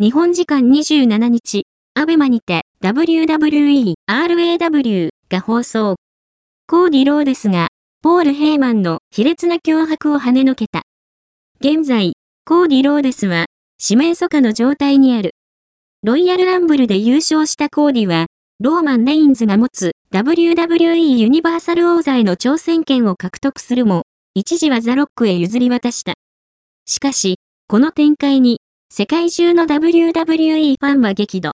日本時間27日、アベマにて WWE RAW が放送。コーディ・ローデスが、ポール・ヘイマンの卑劣な脅迫を跳ねのけた。現在、コーディ・ローデスは、四面楚歌の状態にある。ロイヤルランブルで優勝したコーディは、ローマン・レインズが持つ WWE ユニバーサル王座への挑戦権を獲得するも、一時はザ・ロックへ譲り渡した。しかし、この展開に、世界中の WWE ファンは激怒。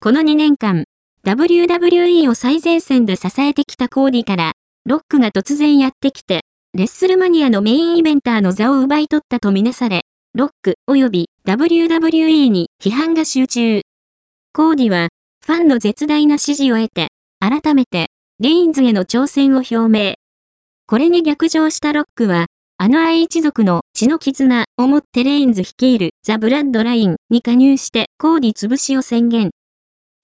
この2年間、WWE を最前線で支えてきたコーディから、ロックが突然やってきて、レッスルマニアのメインイベンターの座を奪い取ったとみなされ、ロック及び WWE に批判が集中。コーディは、ファンの絶大な支持を得て、改めて、レインズへの挑戦を表明。これに逆上したロックは、あの愛一族の血の絆をもってレインズ率いるザ・ブラッドラインに加入してコーディ潰しを宣言。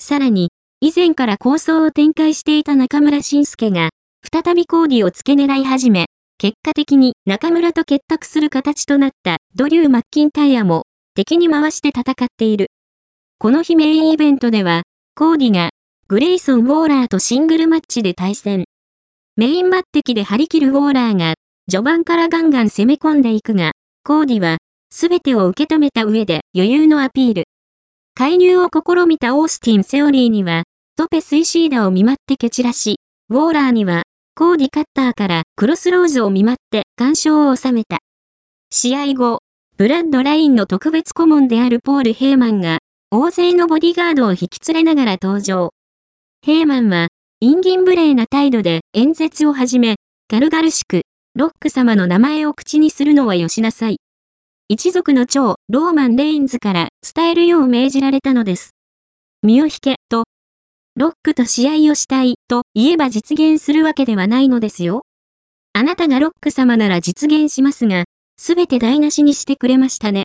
さらに、以前から構想を展開していた中村晋介が、再びコーディを付け狙い始め、結果的に中村と結託する形となったドリュー・マッキンタイヤも敵に回して戦っている。この日メインイベントでは、コーディがグレイソン・ウォーラーとシングルマッチで対戦。メイン抜擢で張り切るウォーラーが序盤からガンガン攻め込んでいくが、コーディは、すべてを受け止めた上で余裕のアピール。介入を試みたオースティン・セオリーには、トペスイシーダを見舞って蹴散らし、ウォーラーには、コーディカッターからクロスローズを見舞って干渉を収めた。試合後、ブラッドラインの特別顧問であるポール・ヘイマンが、大勢のボディガードを引き連れながら登場。ヘイマンは、インギン無礼な態度で演説を始め、軽々しく、ロック様の名前を口にするのはよしなさい。一族の長、ローマン・レインズから伝えるよう命じられたのです。身を引け、と。ロックと試合をしたい、と言えば実現するわけではないのですよ。あなたがロック様なら実現しますが、すべて台無しにしてくれましたね。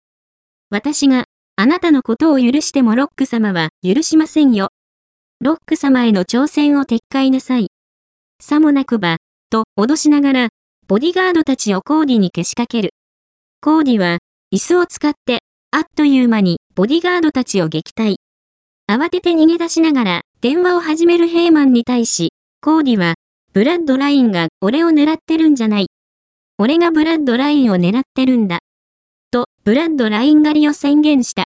私が、あなたのことを許してもロック様は許しませんよ。ロック様への挑戦を撤回なさい。さもなくば、と脅しながら、ボディガードたちをコーディにけしかける。コーディは、椅子を使って、あっという間に、ボディガードたちを撃退。慌てて逃げ出しながら、電話を始めるヘイマンに対し、コーディは、ブラッドラインが俺を狙ってるんじゃない。俺がブラッドラインを狙ってるんだ。と、ブラッドライン狩りを宣言した。